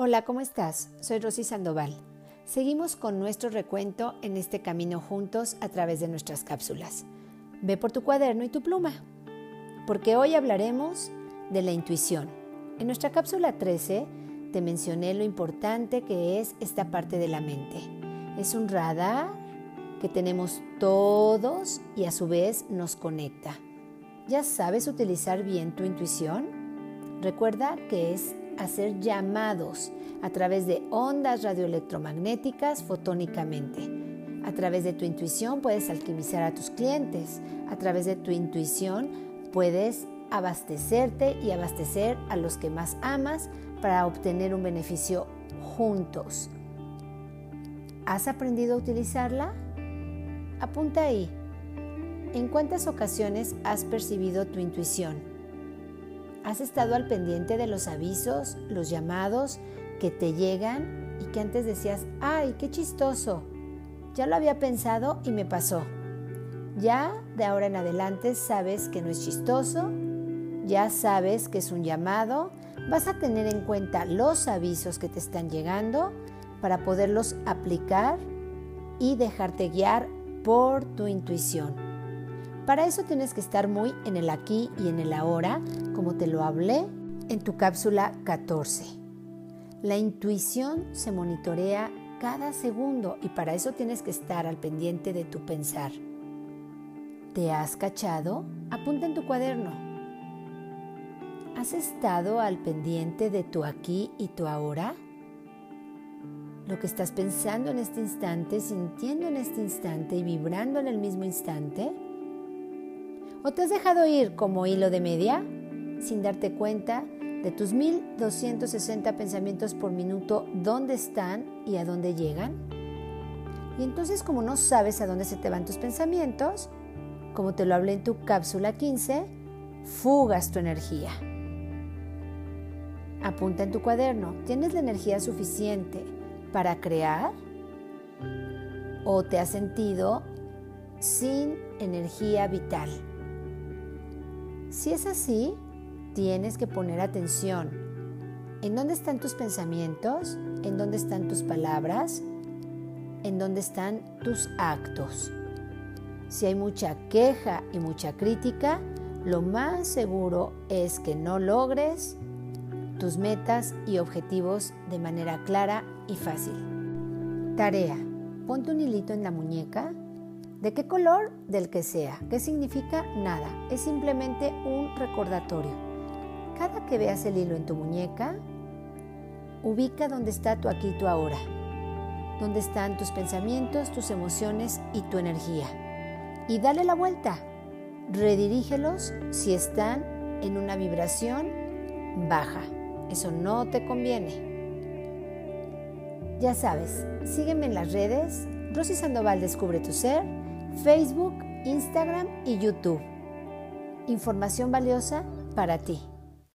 Hola, ¿cómo estás? Soy Rosy Sandoval. Seguimos con nuestro recuento en este camino juntos a través de nuestras cápsulas. Ve por tu cuaderno y tu pluma, porque hoy hablaremos de la intuición. En nuestra cápsula 13 te mencioné lo importante que es esta parte de la mente. Es un radar que tenemos todos y a su vez nos conecta. ¿Ya sabes utilizar bien tu intuición? Recuerda que es hacer llamados a través de ondas radioelectromagnéticas fotónicamente. A través de tu intuición puedes alquimizar a tus clientes. A través de tu intuición puedes abastecerte y abastecer a los que más amas para obtener un beneficio juntos. ¿Has aprendido a utilizarla? Apunta ahí. ¿En cuántas ocasiones has percibido tu intuición? ¿Has estado al pendiente de los avisos, los llamados que te llegan y que antes decías, ay, qué chistoso? Ya lo había pensado y me pasó. Ya de ahora en adelante sabes que no es chistoso, ya sabes que es un llamado, vas a tener en cuenta los avisos que te están llegando para poderlos aplicar y dejarte guiar por tu intuición. Para eso tienes que estar muy en el aquí y en el ahora, como te lo hablé en tu cápsula 14. La intuición se monitorea cada segundo y para eso tienes que estar al pendiente de tu pensar. ¿Te has cachado? Apunta en tu cuaderno. ¿Has estado al pendiente de tu aquí y tu ahora? Lo que estás pensando en este instante, sintiendo en este instante y vibrando en el mismo instante. ¿O te has dejado ir como hilo de media sin darte cuenta de tus 1260 pensamientos por minuto, dónde están y a dónde llegan? Y entonces como no sabes a dónde se te van tus pensamientos, como te lo hablé en tu cápsula 15, fugas tu energía. Apunta en tu cuaderno, ¿tienes la energía suficiente para crear? ¿O te has sentido sin energía vital? Si es así, tienes que poner atención. ¿En dónde están tus pensamientos? ¿En dónde están tus palabras? ¿En dónde están tus actos? Si hay mucha queja y mucha crítica, lo más seguro es que no logres tus metas y objetivos de manera clara y fácil. Tarea. Ponte un hilito en la muñeca ¿De qué color? Del que sea. ¿Qué significa? Nada. Es simplemente un recordatorio. Cada que veas el hilo en tu muñeca, ubica dónde está tu aquí y tu ahora. Dónde están tus pensamientos, tus emociones y tu energía. Y dale la vuelta. Redirígelos si están en una vibración baja. Eso no te conviene. Ya sabes, sígueme en las redes. Rosy Sandoval Descubre tu Ser Facebook, Instagram y YouTube. Información valiosa para ti.